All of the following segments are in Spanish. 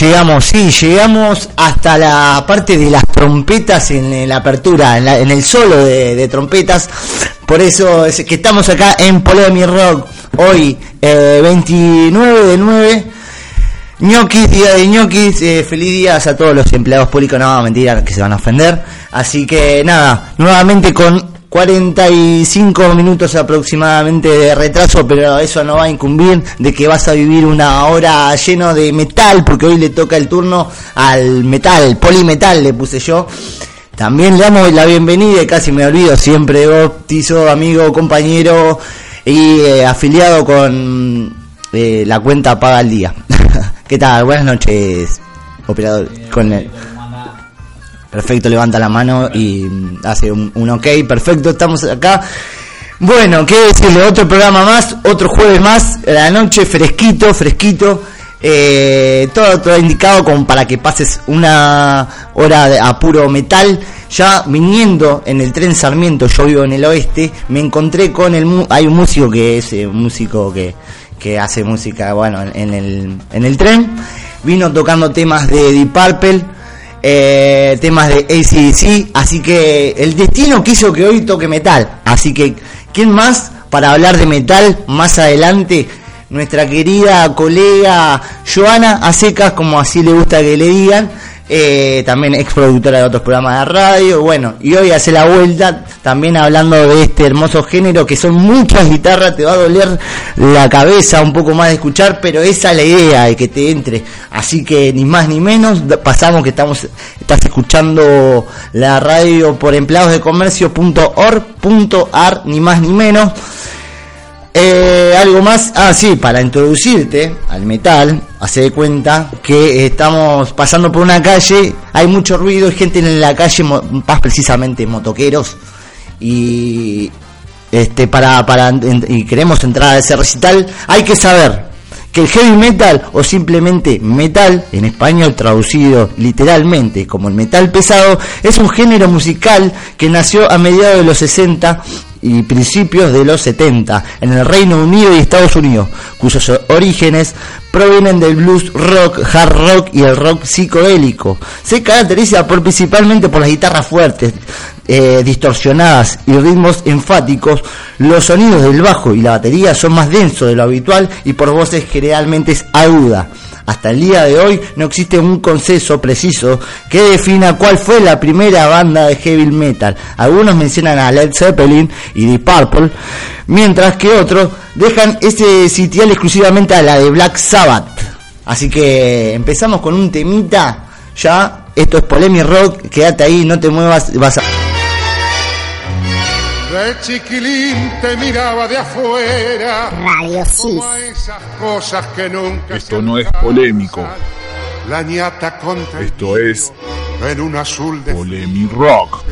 Llegamos, sí, llegamos hasta la parte de las trompetas en la apertura, en, el solo de, trompetas. Por eso es que estamos acá en Polemi Rock hoy, 29 eh, de 9. ñoquis, día de ñoquis, eh, feliz días a todos los empleados públicos, no, mentira, que se van a ofender. Así que nada, nuevamente con 45 minutos aproximadamente de retraso, pero eso no va a incumbir de que vas a vivir una hora lleno de metal, porque hoy le toca el turno al metal, polimetal le puse yo. También le damos la bienvenida, casi me olvido siempre, bautizo, amigo, compañero y eh, afiliado con eh, la cuenta Paga al Día. ¿Qué tal? Buenas noches, operador. Con el, Perfecto, levanta la mano y hace un, ok. Perfecto, estamos acá. Bueno, qué decirle, otro programa más, otro jueves más, la noche fresquito, fresquito. Eh, todo, todo indicado como para que pases una hora de, a puro metal. Ya viniendo en el tren Sarmiento, yo vivo en el oeste, me encontré con el... Hay un músico que es eh, un músico que, que hace música, bueno, en el, en el tren. Vino tocando temas de Deep Purple eh, temas de ACDC, así que el destino quiso que hoy toque metal, así que ¿quién más para hablar de metal más adelante? Nuestra querida colega Joana Acecas, como así le gusta que le digan, eh, también ex productora de otros programas de radio, bueno, y hoy hace la vuelta también hablando de este hermoso género que son muchas guitarras, te va a doler la cabeza un poco más de escuchar, pero esa es la idea de que te entre, así que ni más ni menos, pasamos que estamos, estás escuchando la radio por empleados de comercio.org.ar, ni más ni menos. Eh, algo más, ah sí, para introducirte al metal, hace de cuenta que estamos pasando por una calle, hay mucho ruido, hay gente en la calle, más precisamente motoqueros, y este para, para y queremos entrar a ese recital, hay que saber que el heavy metal o simplemente metal, en español traducido literalmente como el metal pesado, es un género musical que nació a mediados de los 60 y principios de los 70 en el Reino Unido y Estados Unidos, cuyos orígenes provienen del blues rock, hard rock y el rock psicodélico. Se caracteriza principalmente por las guitarras fuertes, eh, distorsionadas y ritmos enfáticos. Los sonidos del bajo y la batería son más densos de lo habitual y por voces generalmente agudas. Hasta el día de hoy no existe un consenso preciso que defina cuál fue la primera banda de heavy metal. Algunos mencionan a Led Zeppelin y Deep Purple, mientras que otros dejan ese sitial exclusivamente a la de Black Sabbath. Así que empezamos con un temita. Ya, esto es Polemi Rock, quédate ahí, no te muevas, vas a... De chiquilín te miraba de afuera. Radio esas cosas que nunca Esto no es polémico. La ñata contra Esto es en un azul de Polemi Rock.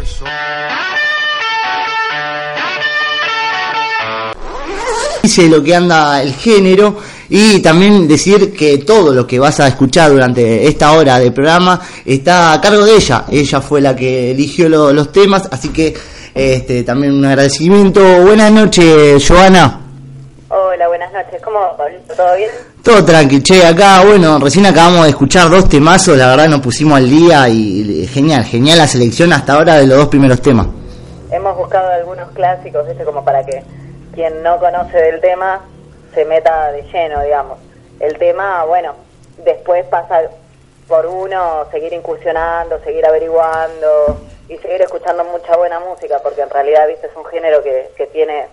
Dice lo que anda el género y también decir que todo lo que vas a escuchar durante esta hora de programa está a cargo de ella. Ella fue la que eligió los temas, así que este, también un agradecimiento. Buenas noches, Joana. Hola, buenas noches. ¿Cómo ¿Todo bien? Todo tranqui, che, acá, bueno, recién acabamos de escuchar dos temazos, la verdad nos pusimos al día y genial, genial la selección hasta ahora de los dos primeros temas. Hemos buscado algunos clásicos, ¿viste? Como para que quien no conoce del tema se meta de lleno, digamos. El tema, bueno, después pasa por uno, seguir incursionando, seguir averiguando, y seguir escuchando mucha buena música, porque en realidad, viste, es un género que, que tiene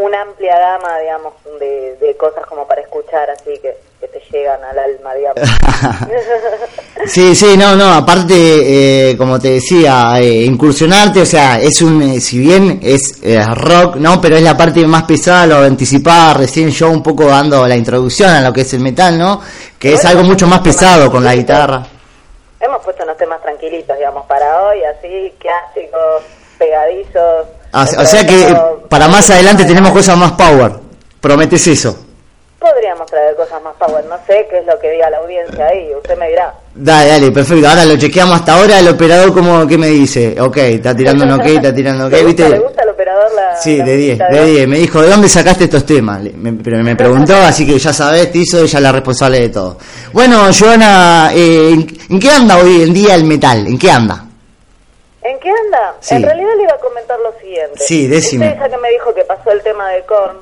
una amplia gama, digamos, de, de cosas como para escuchar, así que, que te llegan al alma, digamos. Sí, sí, no, no, aparte, eh, como te decía, eh, incursionarte, o sea, es un, eh, si bien es eh, rock, ¿no? Pero es la parte más pesada, lo anticipaba recién yo un poco dando la introducción a lo que es el metal, ¿no? Que es algo mucho más pesado con la guitarra. Hemos puesto unos temas tranquilitos, digamos, para hoy, así, clásicos, pegadizos. Ah, O, sea que eh, para más adelante tenemos cosas más power. Prometes eso. Podríamos traer cosas más power, no sé qué es lo que diga la audiencia ahí, usted me dirá. Dale, dale, perfecto. Ahora lo chequeamos hasta ahora. El operador, como ¿qué me dice? Ok, está tirando un ok, está tirando ok, ¿Le gusta, ¿viste? ¿Le gusta la Sí, la de 10, musiquita de hoy? 10. Me dijo, ¿de dónde sacaste estos temas? Me- pero me preguntó, así que ya sabés, te hizo ella la responsable de todo. Bueno, Joana, eh, ¿en, qué anda hoy en día el metal? ¿En qué anda? ¿En qué anda? Sí. En realidad le iba a comentar lo siguiente. Sí, decime. Usted ya que me dijo que pasó el tema de Korn.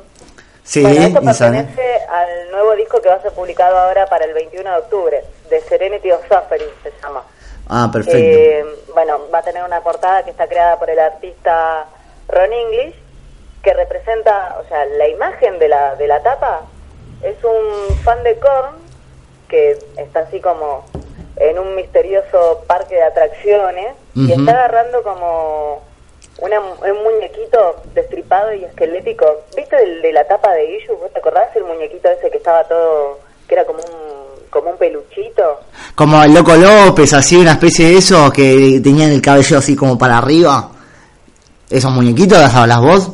Sí, bueno, esto Insane. pertenece al nuevo disco que va a ser publicado ahora para el 21 de octubre, de Serenity of Suffering se llama. Ah, perfecto. Eh, bueno, va a tener una portada que está creada por el artista Ron English, que representa, o sea, la imagen de la, de la tapa es un fan de Korn que está así como en un misterioso parque de atracciones y está agarrando como una, un muñequito destripado y esquelético. ¿Viste el de la tapa de Issue? ¿Vos te acordás el muñequito ese que estaba todo, que era como un, como un peluchito? Como el Loco López, así, una especie de eso, que tenían el cabello así como para arriba. ¿Esos muñequitos las hablas vos?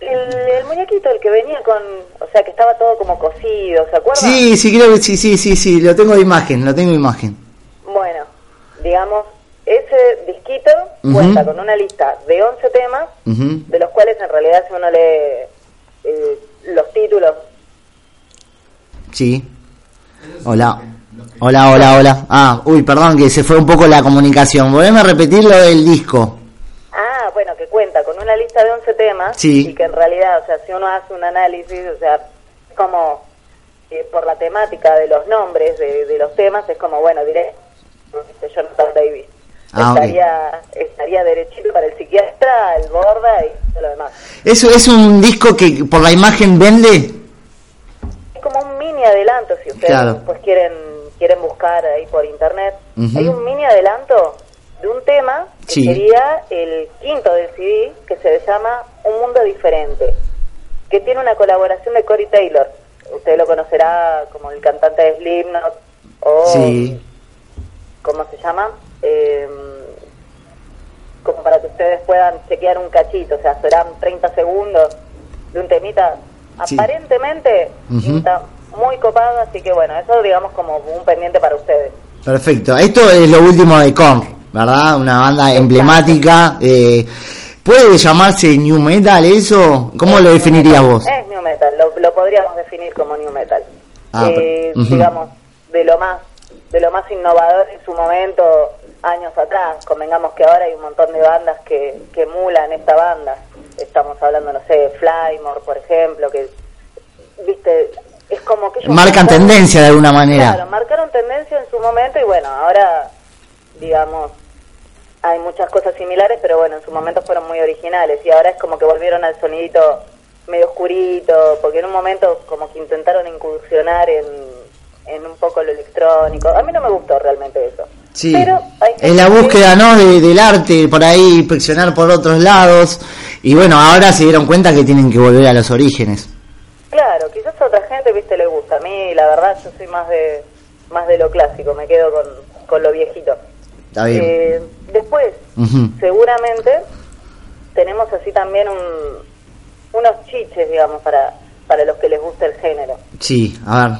El, el muñequito, el que venía con, o sea, que estaba todo como cosido, ¿se acuerdan? Sí, sí, creo que sí, sí, sí, sí, lo tengo de imagen, lo tengo de imagen. Bueno, digamos, ese disquito cuenta con una lista de 11 temas, de los cuales en realidad si uno lee eh, los títulos, Sí. Hola. Hola, hola, hola. Ah, uy, perdón, que se fue un poco la comunicación. Volveme a repetir lo del disco. Bueno, que cuenta con una lista de 11 temas, Sí. y que en realidad, o sea, si uno hace un análisis, o sea, es como eh, por la temática de los nombres de, de los temas, es como, bueno, diré, este, Jonathan Davis. Ah, estaría, estaría derechito para el psiquiatra, el borda y todo lo demás. ¿Eso es un disco que por la imagen vende? Es como un mini adelanto, si ustedes Claro. después quieren quieren buscar ahí por internet. Hay un mini adelanto de un tema que Sí. sería el quinto del CD, que se llama Un Mundo Diferente, que tiene una colaboración de Corey Taylor. Usted lo conocerá como el cantante de Slipknot o... Sí. ¿Cómo se llama? Eh, como para que ustedes puedan chequear un cachito, o sea, serán 30 segundos de un temita. Sí. Aparentemente está muy copado, así que bueno, eso digamos como un pendiente para ustedes. Perfecto. Esto es lo último de Korn, ¿verdad? Una banda emblemática. Eh, ¿Puede llamarse New Metal eso? ¿Cómo Es lo definirías metal, vos? Es new metal, lo, lo podríamos definir como new metal. Ah, Eh. Digamos, de lo más de lo más innovador en su momento, años atrás. Convengamos que ahora hay un montón de bandas que, que emulan esta banda. Estamos hablando, no sé, Flymore, por ejemplo, que, viste, es como que ellos Marcan tendencia de alguna manera. Claro, marcaron tendencia en su momento y bueno, ahora, digamos, hay muchas cosas similares, pero bueno, en su momento fueron muy originales y ahora es como que volvieron al sonidito medio oscurito, porque en un momento como que intentaron incursionar en, en un poco lo electrónico. A mí no me gustó realmente eso. Sí, Pero es la búsqueda, ¿no? De- del arte, por ahí inspeccionar por otros lados. Y bueno, ahora se dieron cuenta que tienen que volver a los orígenes. Claro, quizás a otra gente, viste, le gusta. A mí, la verdad, yo soy más de más de lo clásico, me quedo con, con lo viejito. Está bien. Eh, después, seguramente, tenemos así también un, unos chiches, digamos, para, para los que les gusta el género. Sí, a ver.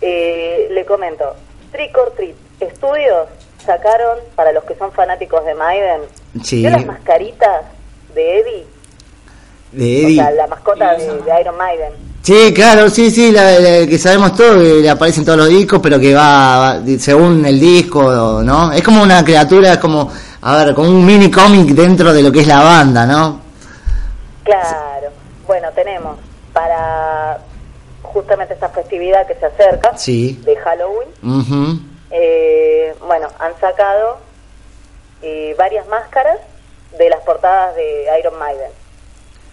Eh, le comento, Trick or Treat Studios sacaron, para los que son fanáticos de Maiden, Sí. ¿vio las mascaritas de Eddie? De O Eddie. sea, la mascota de, de Iron Maiden. Sí, claro, sí, sí, la, la que sabemos todo, que le aparecen todos los discos, pero que va, va según el disco, ¿no? Es como una criatura, es como, a ver, como un mini cómic dentro de lo que es la banda, ¿no? Claro. Bueno, tenemos para justamente esta festividad que se acerca Sí. de Halloween. Ujú. eh, bueno, han sacado eh, varias máscaras de las portadas de Iron Maiden.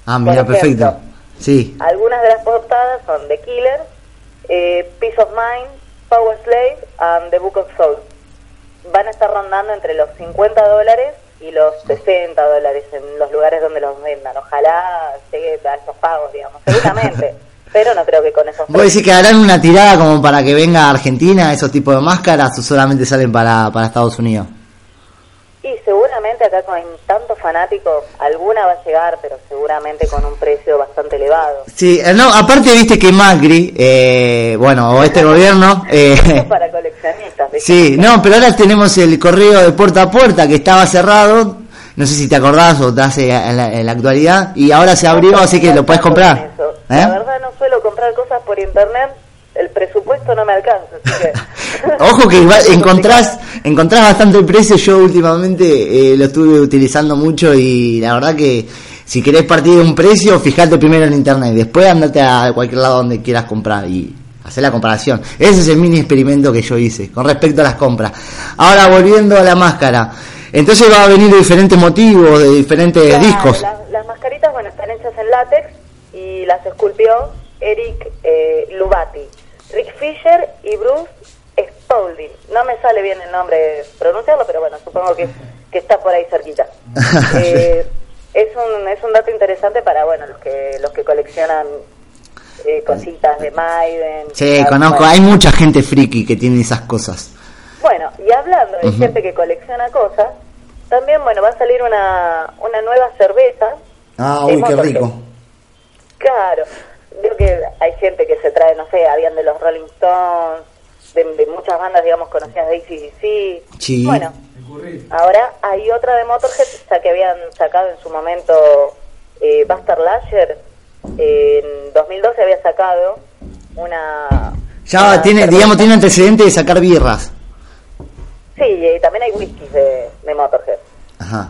Ah, mira, perfecto. Sí. Algunas de las portadas son The Killer, eh, Peace of Mind, Power Slave and The Book of Souls. Van a estar rondando entre los 50 dólares y los 60 dólares en los lugares donde los vendan. Ojalá llegue a esos pagos, digamos, seguramente. pero no creo que con esos ¿Vos decís que harán una tirada como para que venga a Argentina esos tipos de máscaras o solamente salen para, para Estados Unidos? Y seguramente acá con tantos fanáticos, alguna va a llegar, pero seguramente con un precio bastante elevado. Sí, eh, no, aparte viste que Macri, eh, bueno, o este gobierno... Eh, para coleccionistas. ¿viste? sí, no, pero ahora tenemos el correo de puerta a puerta que estaba cerrado, no sé si te acordás o te hace en la, en la actualidad, y ahora se abrió, así que lo puedes comprar. ¿Eh? La verdad no suelo comprar cosas por internet, el presupuesto no me alcanza, así que... Ojo que Es encontrás, encontrás bastante precio, yo últimamente eh, lo estuve utilizando mucho y la verdad que si querés partir de un precio, fijate primero en internet, después andate a cualquier lado donde quieras comprar y hacer la comparación. Ese es el mini experimento que yo hice con respecto a las compras. Ahora volviendo a la máscara, entonces va a venir de diferentes motivos, de diferentes Claro, discos. la- las mascaritas, bueno, están hechas en látex y las esculpió Eric eh, Lubati, Rick Fisher y Bruce Spaulding. No me sale bien el nombre pronunciarlo, pero bueno, supongo que, que está por ahí cerquita. Eh, es un es un dato interesante para bueno los que los que coleccionan eh, cositas de Maiden. Sí, conozco, bueno. hay mucha gente friki que tiene esas cosas. Bueno, y hablando de Ujú. gente que colecciona cosas, también bueno va a salir una una nueva cerveza. Ah, uy, qué rico. Claro, veo que hay gente que se trae, no sé, habían de los Rolling Stones, de, de muchas bandas, digamos, conocidas de ACDC. Sí. Bueno, ahora hay otra de Motorhead, ya que habían sacado en su momento eh, Buster Lasher, en 2012 había sacado una... Ya una tiene, cerveza. digamos, tiene antecedentes de sacar birras. Sí, y también hay whiskies de, de Motorhead. Ajá.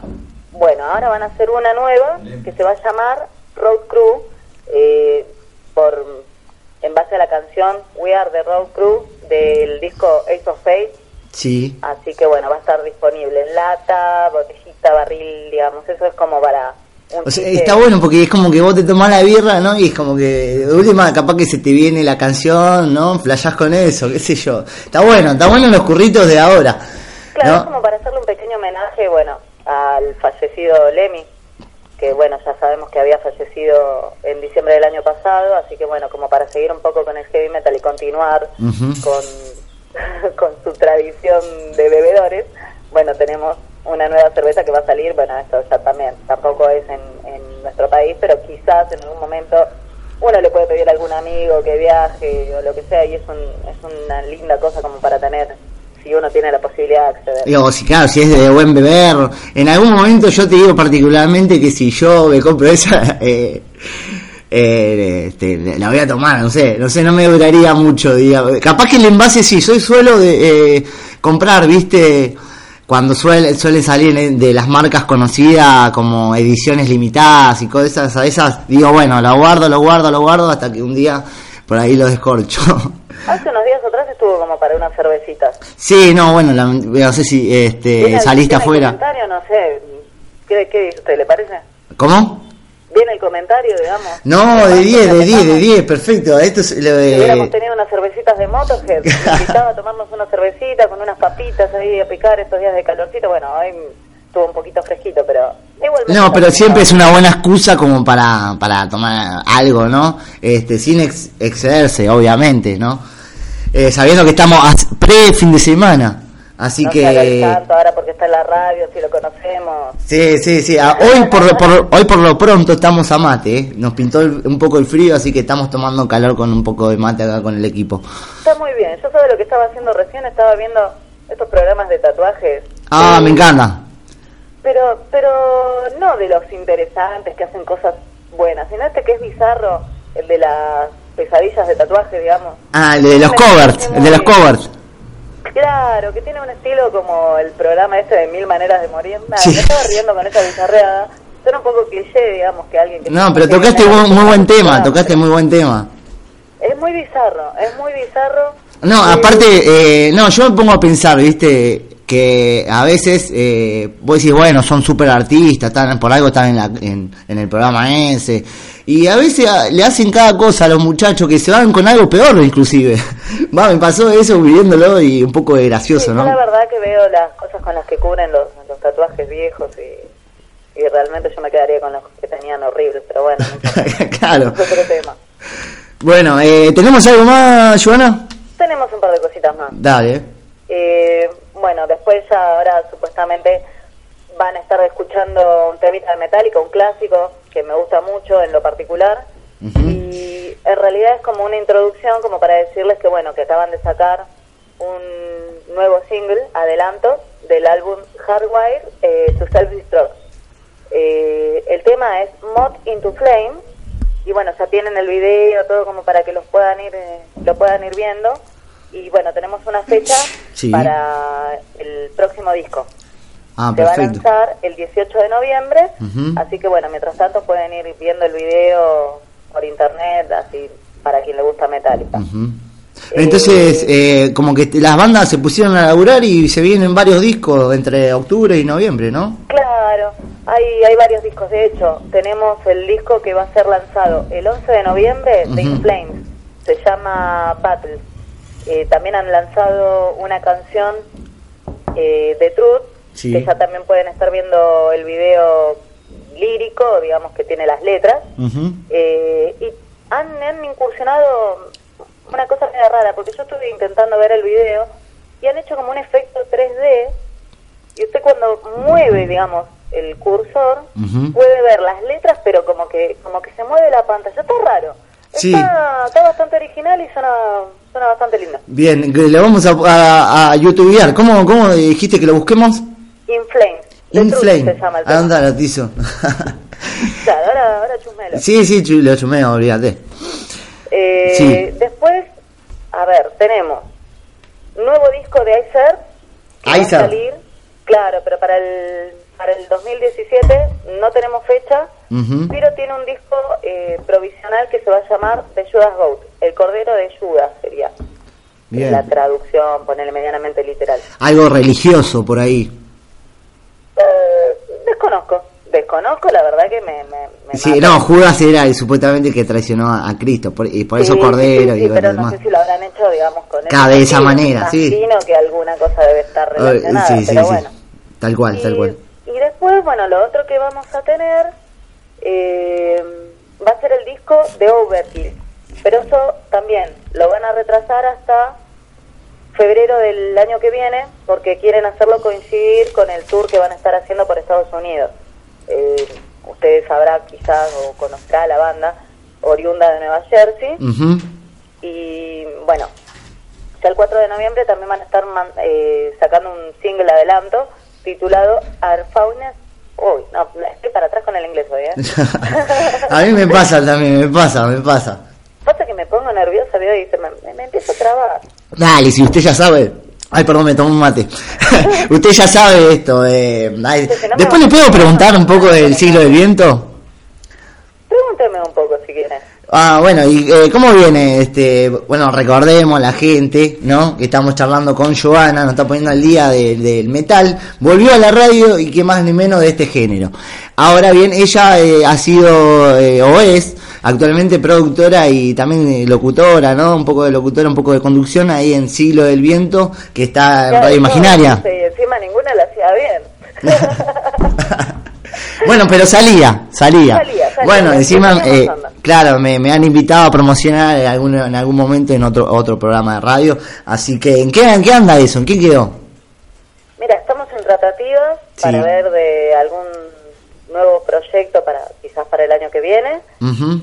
Bueno, ahora van a hacer una nueva que se va a llamar Road Crew, eh, por en base a la canción We Are the Road Crew del disco Ace of Faith. Sí. Así que bueno, va a estar disponible en lata, botellita, barril, digamos. Eso es como para O sea, está bueno porque es como que vos te tomás la birra, ¿no? Y es como que de última capaz que se te viene la canción, ¿no? Flashás con eso, qué sé yo. Está bueno, está bueno los curritos de ahora. Claro, es como para hacerle un pequeño homenaje, bueno, al fallecido Lemmy, que bueno, ya sabemos que había fallecido en diciembre del año pasado, así que bueno, como para seguir un poco con el heavy metal y continuar con, con su tradición de bebedores, bueno, tenemos una nueva cerveza que va a salir, bueno, esto ya también, tampoco es en, en nuestro país, pero quizás en algún momento uno le puede pedir a algún amigo que viaje o lo que sea, y es, un, es una linda cosa como para tener, si uno tiene la posibilidad de acceder. Digo, si claro, si es de buen beber. En algún momento yo te digo particularmente que si yo me compro esa, eh, eh, este, la voy a tomar, no sé, no sé, no me duraría mucho, digamos. Capaz que el envase sí, soy suelo de eh, comprar, viste, cuando suele, suele salir de las marcas conocidas como ediciones limitadas y cosas a esas, digo, bueno, lo guardo, lo guardo, lo guardo hasta que un día por ahí lo descorcho. Hace unos días atrás estuvo como para unas cervecitas. sí, no, bueno, la- no sé si este, ¿Viene el- saliste viene el afuera. comentario? No sé, ¿qué, qué dice usted? ¿Le parece? ¿Cómo? ¿Viene el comentario, digamos? No, de 10, de 10, de Empezamos. 10, perfecto. Esto es lo Si hubiéramos de... tenido unas cervecitas de Motorhead, me invitaba a tomarnos una cervecita con unas papitas ahí a picar estos días de calorcito. Bueno, hoy estuvo un poquito fresquito, pero. No, pero siempre es una buena excusa como para, para tomar algo, ¿no? Este, sin ex- excederse, obviamente, ¿no? Eh, sabiendo que estamos a pre fin de semana. Así No que... santo ahora porque está en la radio, si lo conocemos. Sí, sí, sí. Ah, Hoy por, por- hoy por lo pronto estamos a mate, ¿eh? Nos pintó el- un poco el frío, así que estamos tomando calor con un poco de mate acá con el equipo. Está muy bien. Yo sabe lo que estaba haciendo recién, estaba viendo estos programas de tatuajes. Ah, Eh, me encanta. Pero, pero no de los interesantes que hacen cosas buenas, sino este que es bizarro, el de las pesadillas de tatuaje, digamos. Ah, el de los covers, el de los covers. Claro, que tiene un estilo como el programa este de Mil Maneras de Morir. Nada, Sí. me estaba riendo con esa bizarreada. Suena un poco cliché, digamos, que alguien que... No, pero tocaste muy, muy buen tema, tocaste muy buen tema. Es muy bizarro, es muy bizarro. No, Eh, aparte, eh, no, yo me pongo a pensar, viste, que a veces eh, vos decís, bueno, son súper artistas, están, por algo están en, la, en, en el programa ese, Y a veces a- le hacen cada cosa a los muchachos que se van con algo peor, inclusive. Va, me pasó eso viviéndolo y un poco de gracioso, Sí, ¿no? yo la verdad que veo las cosas con las que cubren los, los tatuajes viejos y, y realmente yo me quedaría con los que tenían horribles, pero bueno, claro. es otro tema. Bueno, eh, ¿tenemos algo más, Joana? Tenemos un par de cositas más. Dale. Eh, bueno, después ya ahora supuestamente van a estar escuchando un temita de Metallica, un clásico que me gusta mucho en lo particular. Y en realidad es como una introducción, como para decirles que bueno, que acaban de sacar un nuevo single, adelanto, del álbum Hardwire eh, to Self-Destruct. Eh, el tema es Mod into Flame y bueno, ya tienen el video, todo como para que los puedan ir, eh, lo puedan ir viendo. Y bueno, tenemos una fecha Sí. para el próximo disco. Ah, Se va a lanzar el 18 de noviembre, así que bueno, mientras tanto pueden ir viendo el video por internet, así para quien le gusta Metallica. Ujú. Entonces, eh, como que las bandas se pusieron a laburar y se vienen varios discos entre octubre y noviembre, ¿no? Claro, hay, hay varios discos. De hecho, tenemos el disco que va a ser lanzado el 11 de noviembre de Ujú. In Flames. Se llama Battle. Eh, también han lanzado una canción eh, de Truth, Sí. que ya también pueden estar viendo el video lírico, digamos que tiene las letras. Eh, y han, han incursionado una cosa medio rara, porque yo estuve intentando ver el video y han hecho como un efecto 3D y usted cuando mueve, digamos, el cursor puede ver las letras, pero como que como que se mueve la pantalla. Está raro. Sí. Está, está bastante original y suena, suena bastante lindo. Bien, le vamos a, a, a youtubear. ¿Cómo, ¿Cómo dijiste que lo busquemos? In Flames. The In Truth Flame. se llama el tema. Anda, lo tizo. Claro, ahora, ahora chusmelo. sí, sí, lo chumeo, olvídate. Eh, Sí. Después, a ver, tenemos nuevo disco de Icer. que va a salir, claro, pero para el, para el 2017 no tenemos fecha, Ujú. pero tiene un disco eh, provisional que se va a llamar The Judas Goat, el Cordero de Judas sería Bien. la traducción, ponerle medianamente literal. Algo religioso por ahí. Eh, desconozco, desconozco, la verdad que me... me, me Sí, mata. no, Judas era el, supuestamente el que traicionó a, Cristo, por, y por eso Sí, Cordero sí, sí, y pero demás. no sé si lo habrán hecho, digamos, con ese de esa manera, sí. Imagino que alguna cosa debe estar relacionada, sí, sí, pero sí. bueno. Tal cual, tal Y- cual. Después, bueno, lo otro que vamos a tener eh, va a ser el disco de Overkill. Pero eso también lo van a retrasar hasta febrero del año que viene porque quieren hacerlo coincidir con el tour que van a estar haciendo por Estados Unidos. Eh, ustedes sabrán quizás o conocerá la banda oriunda de Nueva Jersey. Y bueno, ya el 4 de noviembre también van a estar man- eh, sacando un single adelanto titulado Our Fauna. Uy, no, estoy para atrás con el inglés hoy, ¿eh? a mí me pasa también, me pasa, me pasa. Pasa que me pongo nerviosa, veo y se me, me, me empiezo a trabar. Dale, si usted ya sabe. Ay, perdón, me tomó un mate. usted ya sabe esto. Eh, ay, no Después le puedo preguntar un poco del siglo del viento. Pregúnteme un poco si quieres. Ah, bueno, ¿y eh, cómo viene? este Bueno, recordemos a la gente, ¿no? Que estamos charlando con Joana, nos está poniendo al día de- del metal. Volvió a la radio y qué más ni menos de este género. Ahora bien, ella eh, ha sido, eh, o es, actualmente productora y también eh, locutora, ¿no? Un poco de locutora, un poco de conducción ahí en Siglo del Viento, que está en Radio no, Imaginaria. sí, encima ninguna la hacía bien. Bueno, pero salía, salía. Salía, salía, bueno, encima, eh, claro, me, me han invitado a promocionar en algún, en algún momento en otro otro programa de radio. Así que, ¿en qué, en qué anda eso? ¿En qué quedó? Mira, estamos en tratativas Sí. para ver de algún nuevo proyecto para quizás para el año que viene.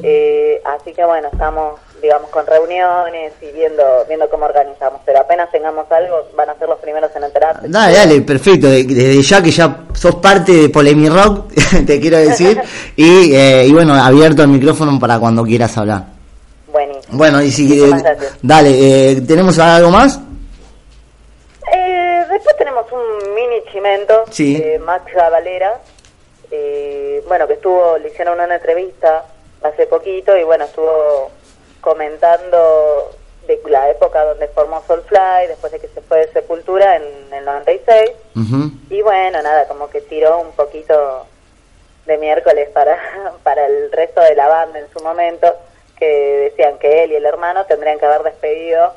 Eh, así que bueno, estamos, digamos, con reuniones y viendo viendo cómo organizamos. Pero apenas tengamos algo, van a ser los primeros en enterarse. Dale, dale, perfecto. De- Desde ya que ya sos parte de Polemi Rock, te quiero decir. y, eh, y bueno, abierto el micrófono para cuando quieras hablar. Buenísimo. Bueno, y si. Eh, dale, eh, ¿tenemos algo más? Eh, después tenemos un mini chimento Sí. de Max Valera. Eh, bueno, que estuvo, le hicieron una entrevista hace poquito y bueno, estuvo comentando de la época donde formó Soulfly, después de que se fue de Sepultura en el 96. Ujú. Y bueno, nada, como que tiró un poquito de miércoles para, para el resto de la banda en su momento, que decían que él y el hermano tendrían que haber despedido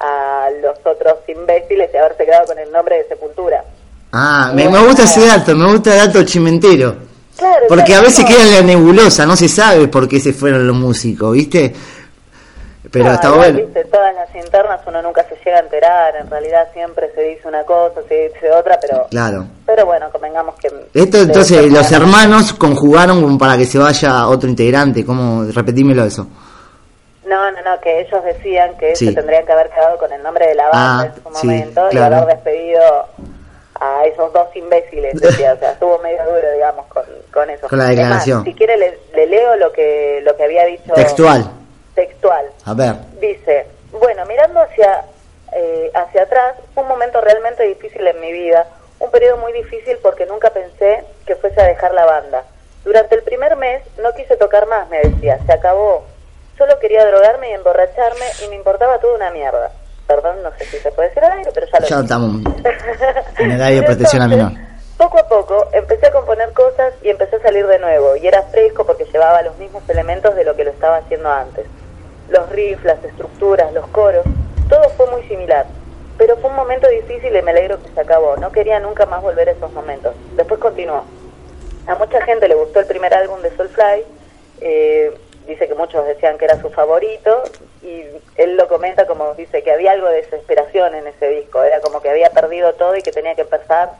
a los otros imbéciles y haberse quedado con el nombre de Sepultura. Ah, me, me gusta ese dato, me gusta el dato chimentero. Claro, Porque claro, a veces no. queda en la nebulosa, no se sabe por qué se fueron los músicos, ¿viste? Pero No, bueno. todas las internas uno nunca se llega a enterar, en realidad siempre se dice una cosa, se dice otra, pero Claro. pero bueno, convengamos que... Esto entonces los hermanos conjugaron como para que se vaya otro integrante, ¿cómo? Repetímelo eso. No, no, no, que ellos decían que Sí. se tendrían que haber quedado con el nombre de la banda Ah, en su sí, momento y haber despedido a esos dos imbéciles, decía, o sea, estuvo medio duro, digamos, con, con eso. Con la declaración. si quiere le, le leo lo que, lo que había dicho... Textual. Textual. A ver. Dice, bueno, mirando hacia, eh, hacia atrás, fue un momento realmente difícil en mi vida, un periodo muy difícil porque nunca pensé que fuese a dejar la banda. Durante el primer mes no quise tocar más, me decía, se acabó. Solo quería drogarme y emborracharme y me importaba toda una mierda. Perdón, no sé si se puede decir al aire, pero ya lo Ya estamos en el área de Y protección a menor. Poco a poco empecé a componer cosas y empecé a salir de nuevo. Y era fresco porque llevaba los mismos elementos de lo que lo estaba haciendo antes. Los riffs, las estructuras, los coros, todo fue muy similar. Pero fue un momento difícil y me alegro que se acabó. No quería nunca más volver a esos momentos. Después continuó. A mucha gente le gustó el primer álbum de Soulfly. Eh, dice que muchos decían que era su favorito. Y él lo comenta como dice que había algo de desesperación en ese disco. Era como que había perdido todo y que tenía que empezar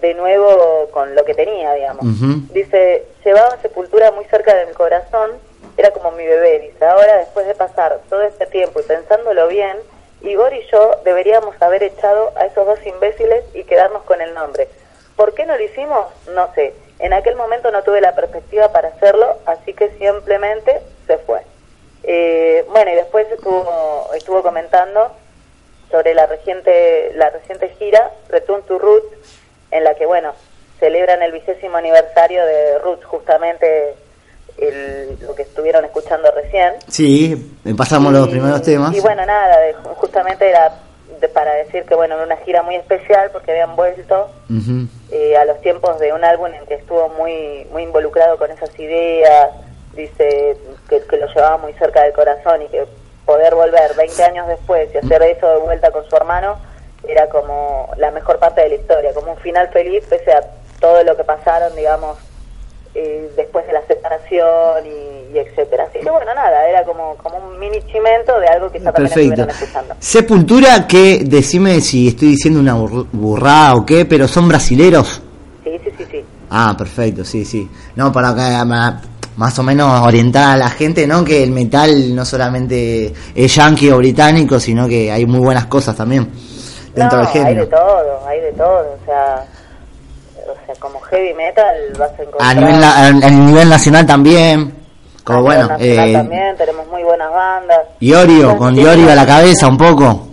de nuevo con lo que tenía, digamos. Dice, llevaba Sepultura muy cerca de mi corazón. Era como mi bebé. Dice, ahora después de pasar todo este tiempo y pensándolo bien, Igor y yo deberíamos haber echado a esos dos imbéciles y quedarnos con el nombre. ¿Por qué no lo hicimos? No sé. En aquel momento no tuve la perspectiva para hacerlo, así que simplemente se fue. Eh, bueno, y después estuvo, estuvo comentando sobre la reciente, la reciente gira Return to Roots, en la que, bueno, celebran el vigésimo aniversario de Roots, justamente el- lo que estuvieron escuchando recién. Sí, pasamos los primeros temas. Y bueno, nada, de- justamente era de- para decir que, bueno, era una gira muy especial porque habían vuelto eh, a los tiempos de un álbum en que estuvo muy muy involucrado con esas ideas, dice que, que lo llevaba muy cerca del corazón y que poder volver 20 años después y hacer eso de vuelta con su hermano era como la mejor parte de la historia, como un final feliz pese a todo lo que pasaron, digamos, eh, después de la separación y, y etcétera. Así que bueno, nada, era como, como un mini chimento de algo que también Perfecto. escuchando. Sepultura, que decime si estoy diciendo una burr- burrada o qué, pero son brasileros. Sí, sí, sí, sí. Ah, perfecto, sí, sí. No, para que ma- más o menos orientar a la gente, ¿no? Que el metal no solamente es yankee o británico, sino que hay muy buenas cosas también dentro no, del género. hay de todo, hay de todo, o sea, o sea, como heavy metal vas a encontrar A nivel, na- a, a nivel nacional también. Como a nivel bueno, nacional eh, también tenemos muy buenas bandas. Iorio, con Iorio a la cabeza un poco.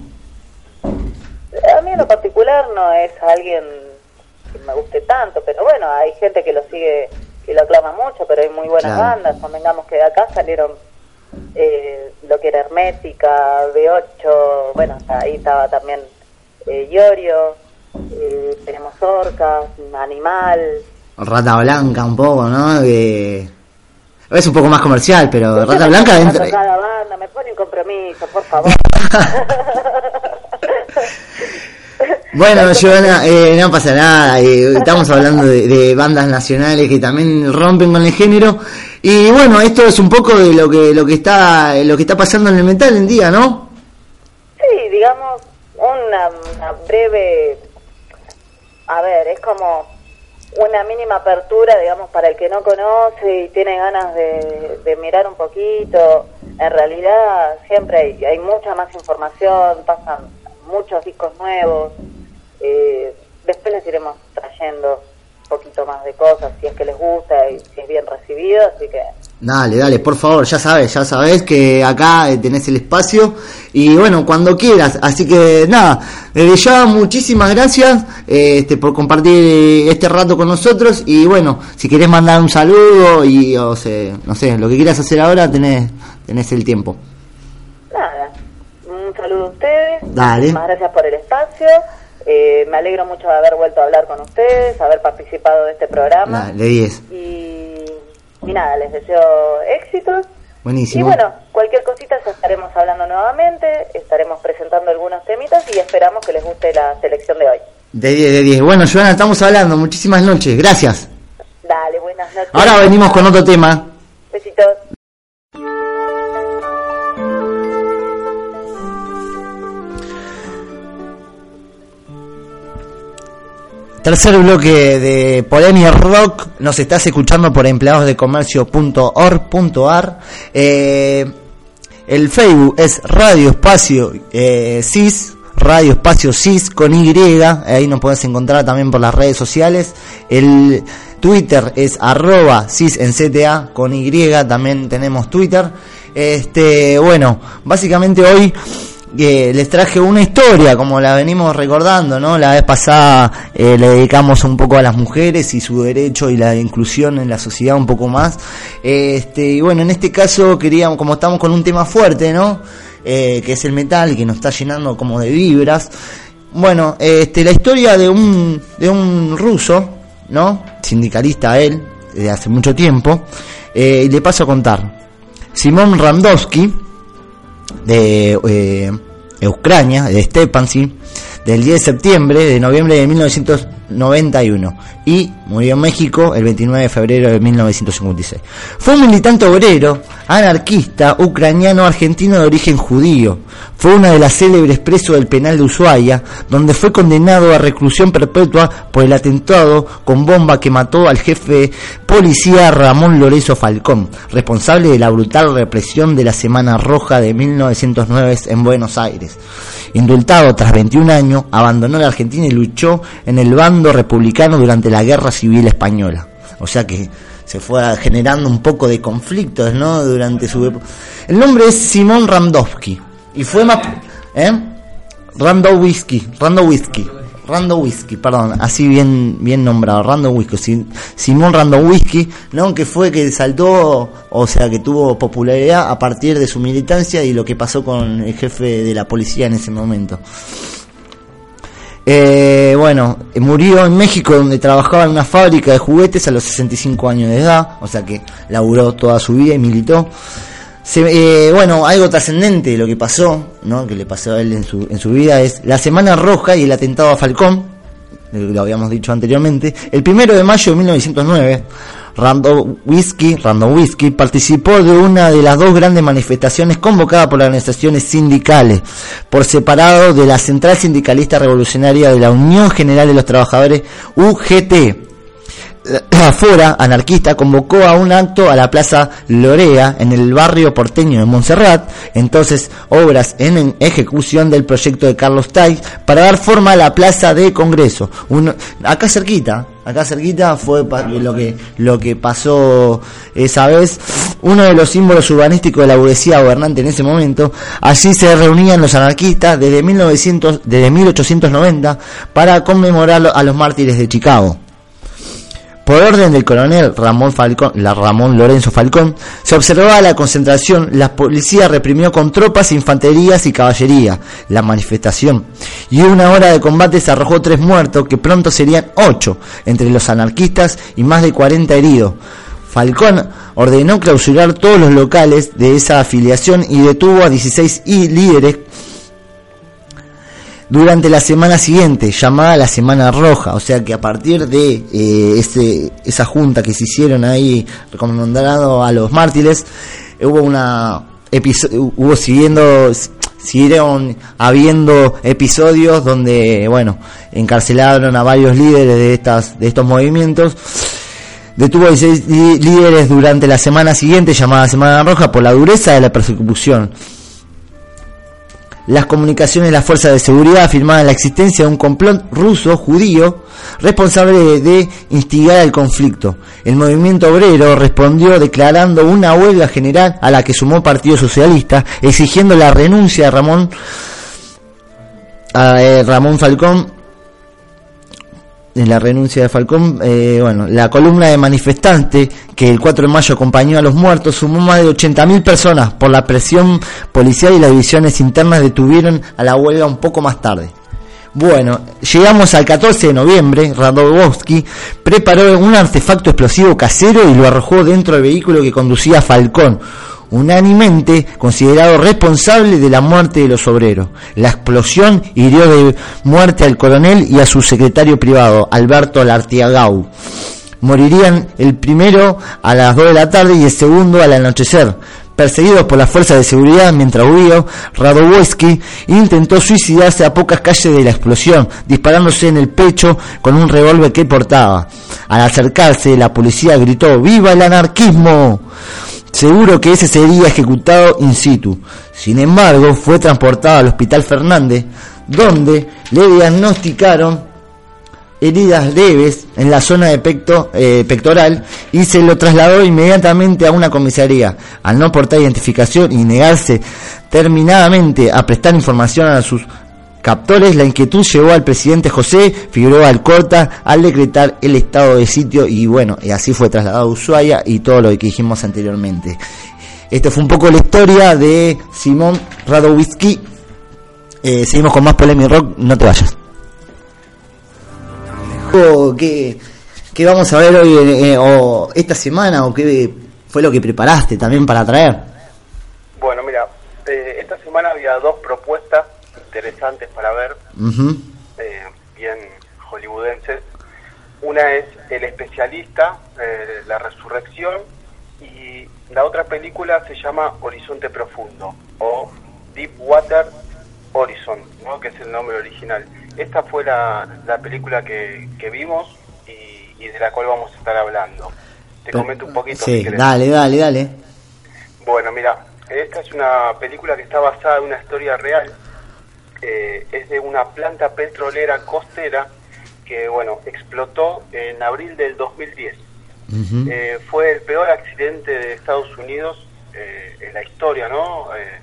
A mí en lo particular no es alguien que me guste tanto, pero bueno, hay gente que lo sigue y lo aclama mucho, pero hay muy buenas Claro. bandas. Convengamos que de acá salieron eh, lo que era Hermética, B8, bueno, ahí estaba también eh, Iorio, eh, tenemos Orcas, Animal. Rata Blanca un poco, ¿no? Es un poco más comercial, pero Yo Rata Blanca dentro... cada banda, me pone un compromiso, por favor. Bueno, Giovanna, eh, no pasa nada. eh, estamos hablando de, de bandas nacionales que también rompen con el género. Y bueno, esto es un poco de lo que lo que está lo que está pasando en el metal en día, ¿no? Sí, digamos, una, una breve, a ver, es como una mínima apertura, digamos, para el que no conoce y tiene ganas de, mirar un poquito. En realidad siempre hay, hay mucha más información, pasan muchos discos nuevos. Eh, después les iremos trayendo un poquito más de cosas, si es que les gusta y si es bien recibido, así que... Dale, dale, por favor, ya sabes, ya sabes que acá eh, tenés el espacio y bueno, cuando quieras. Así que nada, desde ya muchísimas gracias eh, este, por compartir este rato con nosotros y bueno, si querés mandar un saludo y o sea, no sé, lo que quieras hacer ahora tenés, tenés el tiempo. Nada, un saludo a ustedes. Dale. Muchísimas gracias por el espacio. Eh, me alegro mucho de haber vuelto a hablar con ustedes, haber participado de este programa. Dale, de 10. Y Y nada, les deseo éxitos. Buenísimo. Y bueno, cualquier cosita ya estaremos hablando nuevamente, estaremos presentando algunos temitas y esperamos que les guste la selección de hoy. De 10, de 10. Bueno, Joana, estamos hablando. Muchísimas noches. Gracias. Dale, buenas noches. Ahora venimos con otro tema. Besitos. Tercer bloque de Polemia Rock. Nos estás escuchando por empleados de comercio.org.ar. Eh, el Facebook es Radio Espacio eh, CIS. Radio Espacio CIS con Y. Ahí nos puedes encontrar también por las redes sociales. El Twitter es arroba CIS en CTA con Y. También tenemos Twitter. Este, bueno, básicamente hoy que les traje una historia, como la venimos recordando, ¿no? La vez pasada eh, le dedicamos un poco a las mujeres y su derecho y la inclusión en la sociedad un poco más. Este, y bueno, en este caso queríamos, como estamos con un tema fuerte, ¿no? Eh, que es el metal, que nos está llenando como de vibras. Bueno, este, la historia de un, de un ruso, ¿no? Sindicalista él, de hace mucho tiempo. Eh, y le paso a contar. Simón Randowski, de eh, Ucrania, de Stepansy, del 10 de septiembre de noviembre de 1991 y murió en México el 29 de febrero de 1956. Fue un militante obrero, anarquista, ucraniano argentino de origen judío. Fue una de las célebres presos del penal de Ushuaia, donde fue condenado a reclusión perpetua por el atentado con bomba que mató al jefe policía Ramón Lorenzo Falcón, responsable de la brutal represión de la Semana Roja de 1909 en Buenos Aires. Indultado tras 21 años, abandonó la Argentina y luchó en el bando republicano durante la Guerra Civil Española. O sea que se fue generando un poco de conflictos, ¿no? Durante su. El nombre es Simón Randowski y fue más, ¿eh? Randowski, Randowski, Randowski, perdón, así bien bien nombrado, Randowski, Simón Randowski, ¿no? Que fue que saltó, o sea, que tuvo popularidad a partir de su militancia y lo que pasó con el jefe de la policía en ese momento. Eh, bueno, murió en México donde trabajaba en una fábrica de juguetes a los 65 años de edad, o sea que laburó toda su vida y militó. Se, eh, bueno, algo trascendente lo que pasó, ¿no? que le pasó a él en su, en su vida es la Semana Roja y el atentado a Falcón, lo habíamos dicho anteriormente, el primero de mayo de 1909. Random Whiskey, participó de una de las dos grandes manifestaciones convocadas por las organizaciones sindicales, por separado de la Central Sindicalista Revolucionaria de la Unión General de los Trabajadores, UGT. La Fora anarquista convocó a un acto a la Plaza Lorea en el barrio porteño de Montserrat, entonces obras en ejecución del proyecto de Carlos Tais para dar forma a la Plaza de Congreso. Acá cerquita, acá cerquita fue lo que lo que pasó esa vez. Uno de los símbolos urbanísticos de la burguesía gobernante en ese momento allí se reunían los anarquistas desde 1900 desde 1890 para conmemorar a los mártires de Chicago por orden del coronel Ramón, Falcón, la Ramón Lorenzo Falcón, se observaba la concentración, la policía reprimió con tropas, infanterías y caballería la manifestación, y una hora de combate se arrojó tres muertos, que pronto serían ocho, entre los anarquistas y más de 40 heridos. Falcón ordenó clausurar todos los locales de esa afiliación y detuvo a 16 líderes durante la semana siguiente, llamada la Semana Roja, o sea que a partir de eh, ese, esa junta que se hicieron ahí, recomendando a los mártires, hubo una hubo siguiendo siguieron habiendo episodios donde bueno encarcelaron a varios líderes de estas de estos movimientos. Detuvo a 16 líderes durante la semana siguiente llamada Semana Roja por la dureza de la persecución las comunicaciones de las fuerzas de seguridad afirmaban la existencia de un complot ruso judío responsable de, instigar el conflicto. El movimiento obrero respondió declarando una huelga general a la que sumó Partido Socialista, exigiendo la renuncia de Ramón, a, eh, Ramón Falcón en la renuncia de Falcón, eh, bueno, la columna de manifestantes que el 4 de mayo acompañó a los muertos sumó más de 80.000 personas por la presión policial y las divisiones internas detuvieron a la huelga un poco más tarde. Bueno, llegamos al 14 de noviembre, Radowski preparó un artefacto explosivo casero y lo arrojó dentro del vehículo que conducía Falcón, unánimemente considerado responsable de la muerte de los obreros. La explosión hirió de muerte al coronel y a su secretario privado, Alberto Lartiagau. Morirían el primero a las 2 de la tarde y el segundo al anochecer. Perseguidos por las fuerzas de seguridad mientras huía, Radowoski intentó suicidarse a pocas calles de la explosión, disparándose en el pecho con un revólver que portaba. Al acercarse, la policía gritó ¡Viva el anarquismo! Seguro que ese sería ejecutado in situ. Sin embargo, fue transportado al Hospital Fernández, donde le diagnosticaron heridas leves en la zona de pecto, eh, pectoral y se lo trasladó inmediatamente a una comisaría. Al no portar identificación y negarse terminadamente a prestar información a sus captores, la inquietud llevó al presidente José Figueroa Alcorta al decretar el estado de sitio y bueno, y así fue trasladado a Ushuaia y todo lo que dijimos anteriormente. Esto fue un poco la historia de Simón Radowitzki. Eh, seguimos con más Polémica Rock, no te vayas. ¿Qué, qué vamos a ver hoy eh, o esta semana o qué fue lo que preparaste también para traer? Bueno, mira, eh, esta semana había dos propuestas interesantes para ver, eh, bien hollywoodenses. Una es El especialista, eh, La resurrección, y la otra película se llama Horizonte Profundo, o Deepwater Horizon, ¿no? que es el nombre original. Esta fue la, la película que, que vimos y, y de la cual vamos a estar hablando. Te comento un poquito. Sí, si querés. dale, dale, dale. Bueno, mira, esta es una película que está basada en una historia real. Eh, es de una planta petrolera costera que, bueno, explotó en abril del 2010. Ujú. Eh, fue el peor accidente de Estados Unidos eh, en la historia, ¿no? Eh,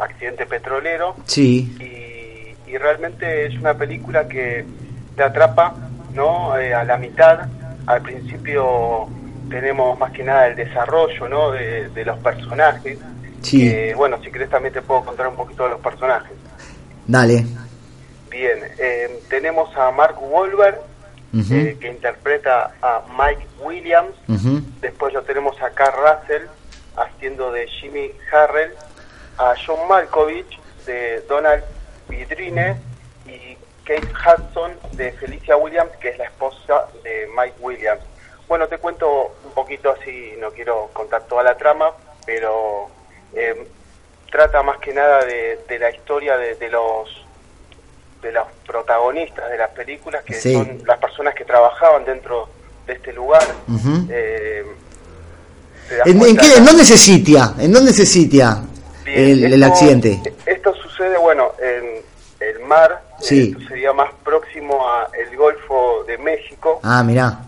accidente petrolero. Sí, Y, y realmente es una película que te atrapa, ¿no? Eh, a la mitad, al principio tenemos más que nada el desarrollo, ¿no? De, de los personajes. Sí. Que, bueno, si querés también te puedo contar un poquito de los personajes. Dale. Bien, eh, tenemos a Mark Wahlberg, eh, que interpreta a Mike Williams. Después lo tenemos a Carl Russell, haciendo de Jimmy Harrell. A John Malkovich, de Donald Vidrine. Y Kate Hudson, de Felicia Williams, que es la esposa de Mike Williams. Bueno, te cuento un poquito así, no quiero contar toda la trama, pero eh, trata más que nada de, de la historia de, de los de los protagonistas de las películas, que Sí. son las personas que trabajaban dentro de este lugar. Eh, ¿En, en cuenta- qué, ¿En dónde se sitia? ¿En dónde se sitia Bien, el, accidente? Esto sucede, bueno, en el mar, Sí. eh, esto sería más próximo a el Golfo de México, Ah, mirá.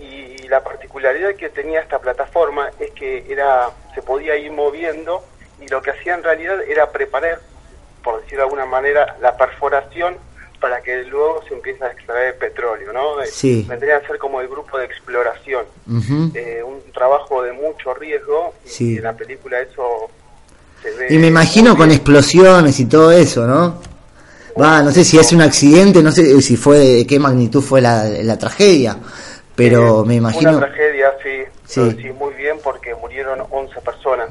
y la particularidad que tenía esta plataforma es que era se podía ir moviendo y lo que hacía en realidad era preparar, por decirlo de alguna manera, la perforación para que luego se empiece a extraer petróleo, ¿no? Sí. Vendría a ser como el grupo de exploración. Eh, un trabajo de mucho riesgo y Sí. en la película eso se ve Y me imagino con explosiones y todo eso, ¿no? Va, no sé si es un accidente, no sé si fue, de qué magnitud fue la, la tragedia, pero Eh, me imagino... Una tragedia, sí, Sí. lo decís muy bien porque murieron 11 personas.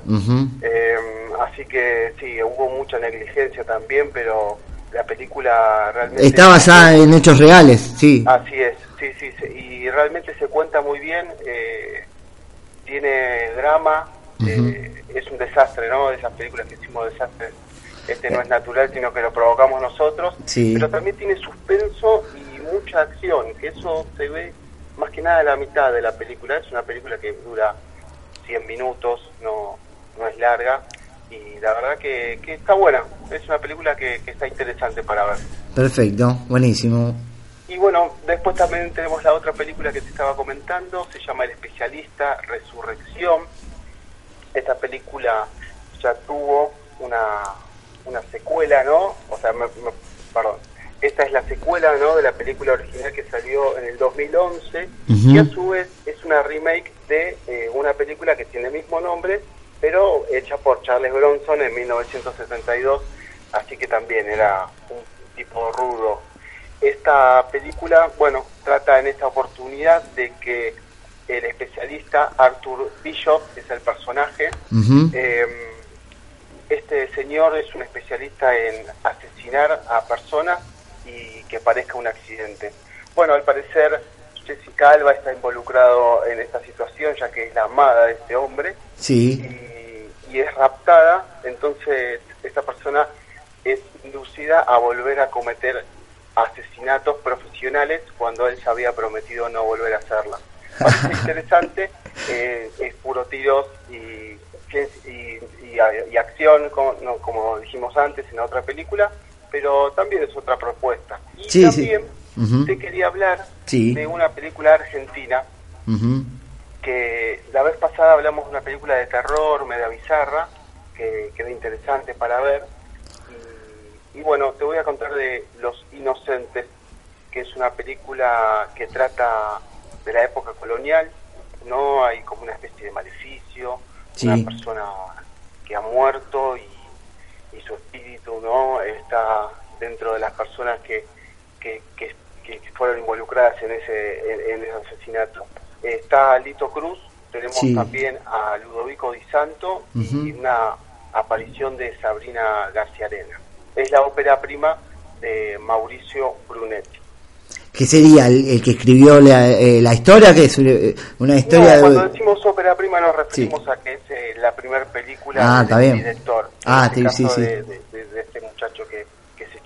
Eh, así que sí, hubo mucha negligencia también, pero la película realmente... Está basada en hechos reales, sí. Así es, sí, sí, sí, y realmente se cuenta muy bien, eh, tiene drama, eh, es un desastre, ¿no? De esas películas que hicimos desastres, este no es natural, sino que lo provocamos nosotros, Sí. pero también tiene suspenso y mucha acción, que eso se ve más que nada a la mitad de la película, es una película que dura 100 minutos, no, no es larga, y la verdad que, que está buena, es una película que, que está interesante para ver. Perfecto, buenísimo. Y bueno, después también tenemos la otra película que te estaba comentando, se llama El especialista, Resurrección. Esta película ya tuvo una, una secuela, ¿no? O sea, me- me- perdón, esta es la secuela, ¿no? De la película original que salió en el 2011 y a su vez es una remake de eh, una película que tiene el mismo nombre, pero hecha por Charles Bronson en 1972, así que también era un tipo rudo. Esta película, bueno, trata en esta oportunidad de que el especialista Arthur Bishop es el personaje. Eh, este señor es un especialista en asesinar a personas y que parezca un accidente. Bueno, al parecer Jessica Alba está involucrado en esta situación ya que es la amada de este hombre Sí. y, y es raptada, entonces esta persona es inducida a volver a cometer asesinatos profesionales cuando él se había prometido no volver a hacerla. Parece interesante, eh, es puro tiros y, y, y- y acción, como, no, como dijimos antes en la otra película, pero también es otra propuesta. Y Sí, sí. también te quería hablar Sí. de una película argentina. Que la vez pasada hablamos de una película de terror media bizarra que, que era interesante para ver. Y, y bueno te voy a contar de Los Inocentes que es una película que trata de la época colonial. No hay como una especie de maleficio Sí. una persona que ha muerto y, y su espíritu no está dentro de las personas que, que, que- que fueron involucradas en ese en, en ese asesinato está Lito Cruz tenemos Sí. también a Ludovico Di Santo y una aparición de Sabrina García Arena es la ópera prima de Mauricio Brunetti ¿Qué sería el, el que escribió la, eh, la historia? que es una historia No, cuando de... decimos ópera prima nos referimos a que es eh, la primera película Ah, del director. Ah, este sí, sí, sí. de- de- de este muchacho que,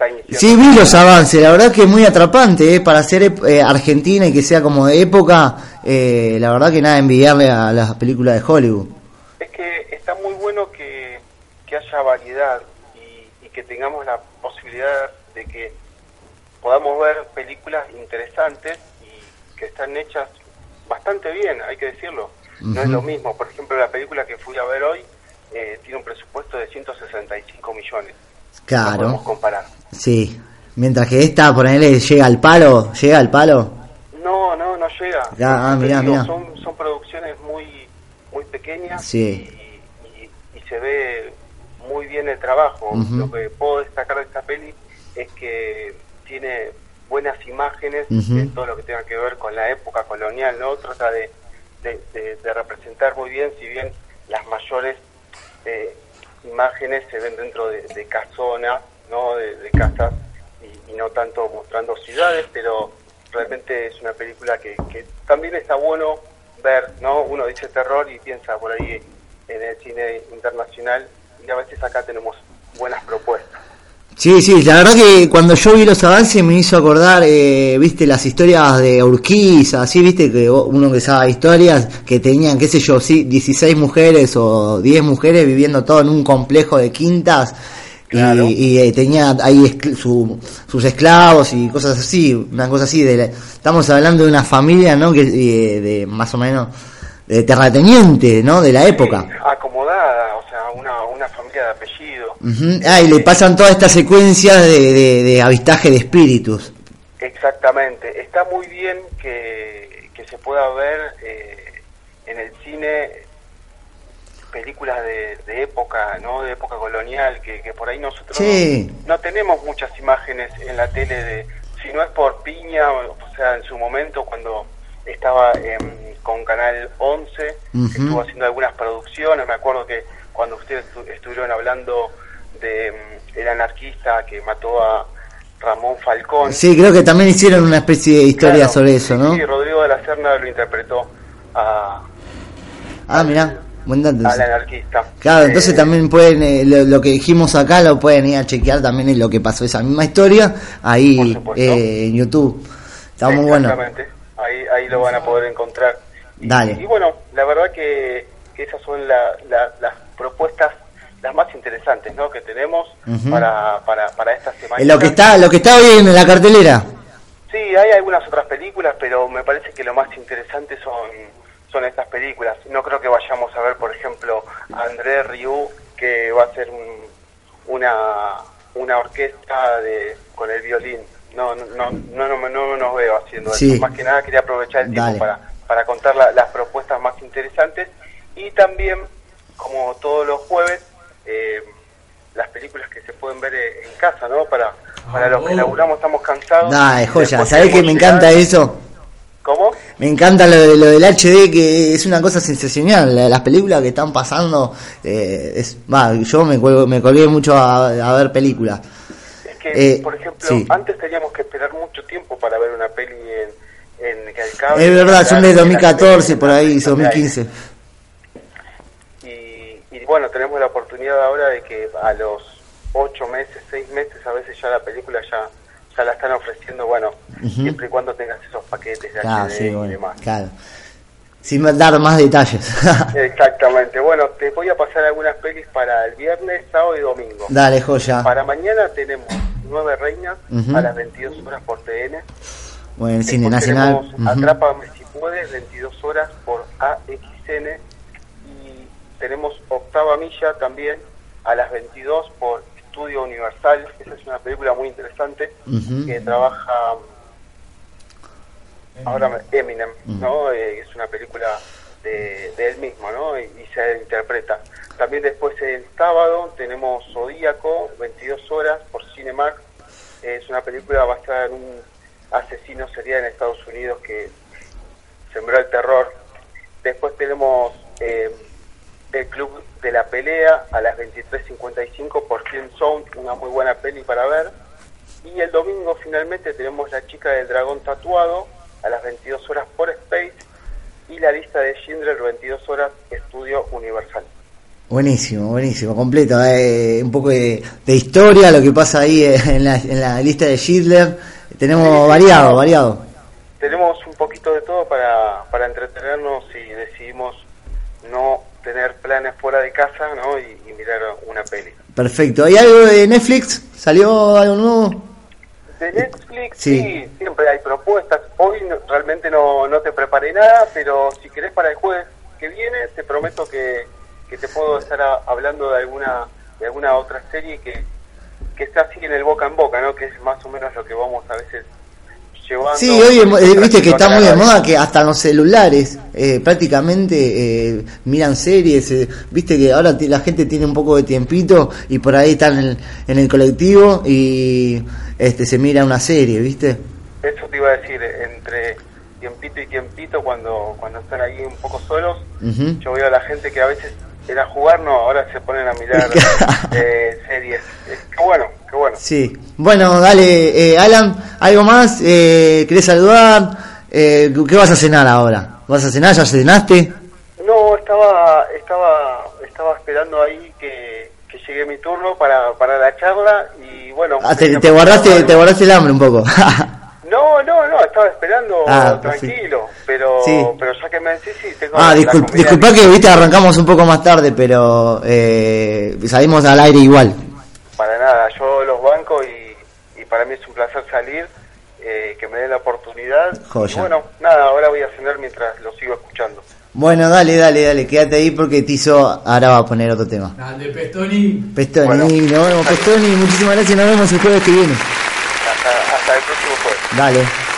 está iniciando. Sí, vi los avances, la verdad que es muy atrapante, eh, para ser eh, argentina y que sea como de época, eh, la verdad que nada envidiarle a las películas de Hollywood. Es que está muy bueno que, que haya variedad y, y que tengamos la posibilidad de que podamos ver películas interesantes y que están hechas bastante bien, hay que decirlo. No es lo mismo, por ejemplo, la película que fui a ver hoy eh, tiene un presupuesto de 165 millones. No Claro, podemos comparar. Sí. Mientras que esta, ponerle, llega al palo, llega al palo. No, no, no llega. Ya, ah, Te mirá, digo, mirá. Son, son producciones muy, muy pequeñas Sí. y, y- y se ve muy bien el trabajo. Lo que puedo destacar de esta peli es que tiene buenas imágenes Ujú. de todo lo que tenga que ver con la época colonial, ¿no? Trata de, de- de- de representar muy bien, si bien las mayores eh, imágenes se ven dentro de, de casonas, ¿no? De, de casas y, no tanto mostrando ciudades, pero realmente es una película que, que también está bueno ver, ¿no? Uno dice terror y piensa por ahí en el cine internacional y a veces acá tenemos buenas propuestas. Sí, sí, la verdad que cuando yo vi los avances me hizo acordar, eh, viste, las historias de Urquiza, así, viste, que uno que sabe historias que tenían, qué sé yo, sí, 16 mujeres o 10 mujeres viviendo todo en un complejo de quintas. Y- Claro. Y, eh, tenía ahí escl- su- sus esclavos y cosas así, una cosa así. De la- estamos hablando de una familia, ¿no? Que eh, de más o menos de terrateniente, ¿no? De la época. Sí, acomodada, o sea, una, una familia de apellido. Ujú. Ah, y le pasan toda esta secuencia de, de, de avistaje de espíritus. Exactamente, está muy bien que, que se pueda ver eh, en el cine películas de, de época, ¿no? De época colonial, que, que por ahí nosotros Sí. no, no tenemos muchas imágenes en la tele de, si no es por Piña, o, o sea, en su momento cuando estaba em, con Canal 11, Ujú. estuvo haciendo algunas producciones, me acuerdo que cuando ustedes estu- estuvieron hablando de em, el anarquista que mató a Ramón Falcón, Sí, creo que también hicieron una especie de historia Claro, sobre eso, ¿no? Sí, Rodrigo de la Serna lo interpretó a, Ah, mirá, dato. al anarquista. Claro, entonces Eh, también pueden, eh, lo, lo que dijimos acá lo pueden ir a chequear también en lo que pasó esa misma historia ahí eh, en YouTube. Está muy bueno. Exactamente, ahí, ahí lo van a poder encontrar. Y, Dale. y bueno, la verdad que, que esas son la- la- las propuestas las más interesantes ¿no? que tenemos Ujú. para, para, para esta semana. Eh, Lo que está, lo que está hoy en la cartelera. Sí, hay algunas otras películas, pero me parece que lo más interesante son, son estas películas. No creo que vayamos a ver, por ejemplo, a André Rieu, que va a ser un- una, una orquesta de, con el violín. No, no, no, no, no, me- no nos veo haciendo Sí. eso. Más que nada quería aprovechar el tiempo para, para contar la- las propuestas más interesantes y también, como todos los jueves, eh, las películas que se pueden ver eh, en casa, ¿no? Para, para los que laburamos estamos cansados. Dale, joya. Después ¿Sabés que me encanta eso? ¿Cómo? Me encanta lo, de- lo del HD, que es una cosa sensacional. La- Las películas que están pasando, eh, es, va, yo me, cuelgo- me colgué mucho a, a ver películas. Es que, Eh, por ejemplo, sí. antes teníamos que esperar mucho tiempo para ver una peli en, en el cable- Es verdad, son de en la 2014, tele, por ahí, televisión de aire. 2015. Y, y bueno, tenemos la oportunidad ahora de que a los ocho meses, seis meses, a veces ya la película ya ya la están ofreciendo, bueno, siempre y cuando tengas esos paquetes de Claro, HD sí, y demás. claro. Sin dar más detalles. Exactamente. Bueno, te voy a pasar algunas pelis para el viernes, sábado y domingo. Dale, joya. Para mañana tenemos Nueve Reinas a las 22 horas por TN. Bueno, cine Después nacional. tenemos ujú. Atrápame si puedes, 22 horas por AXN. Y tenemos Octava Milla también a las 22 por Estudio Universal. Esa es una película muy interesante que trabaja ahora Eminem, ¿no? Eh, es una película de, de él mismo, ¿no? Y, y se interpreta. También después el sábado tenemos Zodíaco, 22 horas por Cinemark. Es una película basada en un asesino serial en Estados Unidos que sembró el terror. Después tenemos eh, el Club de la Pelea a las 23.55 por Film Zone, una muy buena peli para ver. Y el domingo finalmente tenemos La chica del dragón tatuado a las 22 horas por Space y la lista de Schindler 22 horas Estudio Universal. Buenísimo, buenísimo, completo. eh, un poco de, de historia, lo que pasa ahí eh, en la, en la lista de Schindler. Tenemos Sí, variado, variado. Tenemos un poquito de todo para, para entretenernos y decidimos no tener planes fuera de casa ¿no? y, y mirar una peli. Perfecto. ¿Hay algo de Netflix? ¿Salió algo nuevo? De Netflix, Sí. sí. siempre hay propuestas. Hoy no- realmente no, no te preparé nada, pero si querés para el jueves que viene, te prometo que, que te puedo estar a- hablando de alguna de alguna otra serie que, que está así en el boca en boca, ¿no? Que es más o menos lo que vamos a veces llevando. Sí, hoy eh, viste que está muy de moda que hasta los celulares eh, prácticamente eh, miran series. eh, viste que ahora la gente tiene un poco de tiempito y por ahí están en el, en el colectivo y este se mira una serie, viste. Eso te iba a decir, entre tiempito y tiempito, cuando, cuando están ahí un poco solos, yo veo a la gente que a veces era jugar, no, ahora se ponen a mirar eh, series. Eh, qué bueno, qué bueno. Sí. Bueno, dale, eh, Alan, ¿algo más? Eh, ¿Querés saludar? Eh, ¿Qué vas a cenar ahora? ¿Vas a cenar? ¿Ya cenaste? No, estaba, estaba, estaba esperando ahí que, que llegue mi turno para, para la charla y bueno. Ah, te, guardaste, te guardaste el hambre un poco. No, no, no, estaba esperando Ah, sí. tranquilo, pero, Sí. pero ya que me decís, sí, tengo ah, disculpa lista. que viste arrancamos un poco más tarde, pero eh, salimos al aire igual. Para nada, yo los banco y, y para mí es un placer salir, eh, que me den la oportunidad. Joya. Y bueno, nada, ahora voy a cenar mientras lo sigo escuchando. Bueno, dale, dale, dale, quédate ahí porque Tizo ahora va a poner otro tema. Grande Pestoni. Pestoni, Bueno. nos vemos, Pestoni, muchísimas gracias, nos vemos el jueves que viene. Hasta, hasta el próximo jueves. Dale.